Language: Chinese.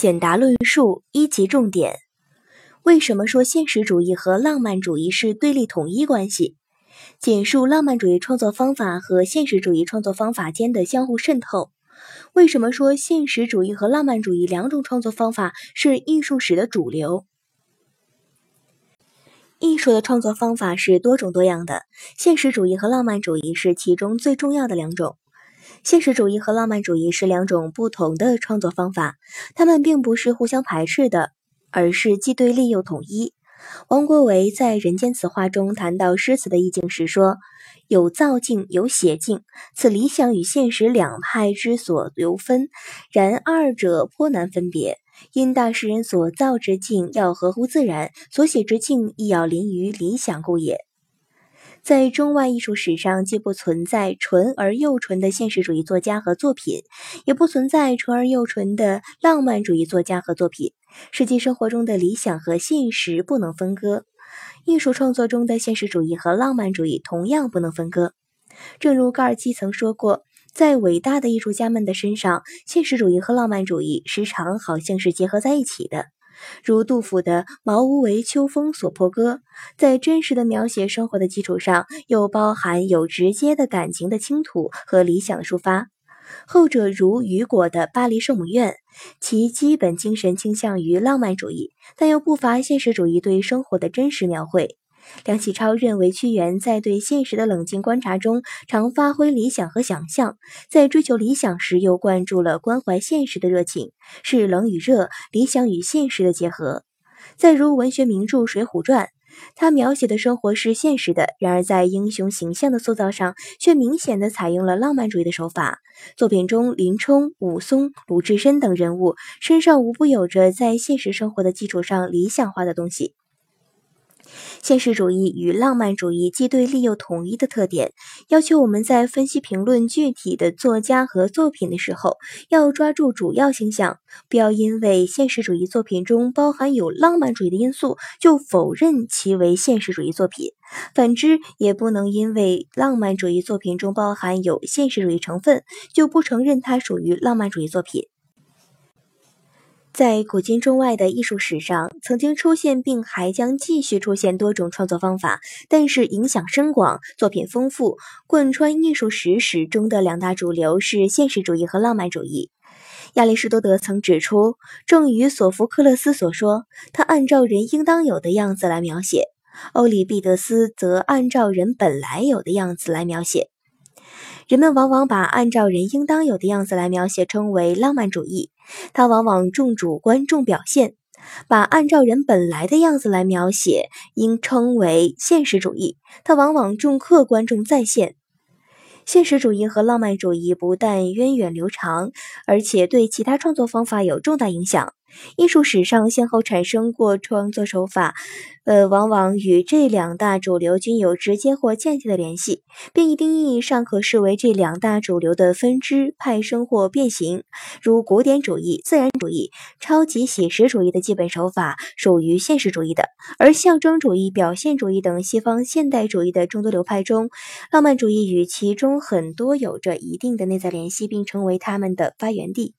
简答论述一级重点：为什么说现实主义和浪漫主义是对立统一关系？简述浪漫主义创作方法和现实主义创作方法间的相互渗透。为什么说现实主义和浪漫主义两种创作方法是艺术史的主流？艺术的创作方法是多种多样的，现实主义和浪漫主义是其中最重要的两种。现实主义和浪漫主义是两种不同的创作方法，它们并不是互相排斥的，而是既对立又统一。王国维在《人间词话》中谈到诗词的意境时说：“有造境，有写境，此理想与现实两派之所由分。然二者颇难分别，因大诗人所造之境要合乎自然，所写之境亦要临于理想故也。”在中外艺术史上，既不存在纯而又纯的现实主义作家和作品，也不存在纯而又纯的浪漫主义作家和作品。实际生活中的理想和现实不能分割，艺术创作中的现实主义和浪漫主义同样不能分割。正如高尔基曾说过，在伟大的艺术家们的身上，现实主义和浪漫主义时常好像是结合在一起的。如杜甫的“茅屋为秋风所破歌”，在真实的描写生活的基础上，又包含有直接的感情的倾吐和理想的抒发；后者如雨果的《巴黎圣母院》，其基本精神倾向于浪漫主义，但又不乏现实主义对生活的真实描绘。梁启超认为，屈原在对现实的冷静观察中，常发挥理想和想象，在追求理想时又灌注了关怀现实的热情，是冷与热、理想与现实的结合。再如文学名著《水浒传》，他描写的生活是现实的，然而在英雄形象的塑造上，却明显的采用了浪漫主义的手法。作品中，林冲、武松、鲁智深等人物身上无不有着在现实生活的基础上理想化的东西。现实主义与浪漫主义既对立又统一的特点，要求我们在分析评论具体的作家和作品的时候，要抓住主要形象，不要因为现实主义作品中包含有浪漫主义的因素，就否认其为现实主义作品；反之，也不能因为浪漫主义作品中包含有现实主义成分，就不承认它属于浪漫主义作品。在古今中外的艺术史上，曾经出现并还将继续出现多种创作方法，但是影响深广、作品丰富、贯穿艺术史史中的两大主流是现实主义和浪漫主义。亚里士多德曾指出，正如索福克勒斯所说，他按照人应当有的样子来描写；欧里庇得斯则按照人本来有的样子来描写。人们往往把按照人应当有的样子来描写称为浪漫主义，它往往重主观重表现；把按照人本来的样子来描写应称为现实主义，它往往重客观重再现。现实主义和浪漫主义不但源远流长，而且对其他创作方法有重大影响。艺术史上先后产生过创作手法，呃，往往与这两大主流均有直接或间接的联系，并一定意义上可视为这两大主流的分支派生或变形。如古典主义、自然主义、超级写实主义的基本手法属于现实主义的，而象征主义、表现主义等西方现代主义的众多流派中，浪漫主义与其中很多有着一定的内在联系，并成为他们的发源地。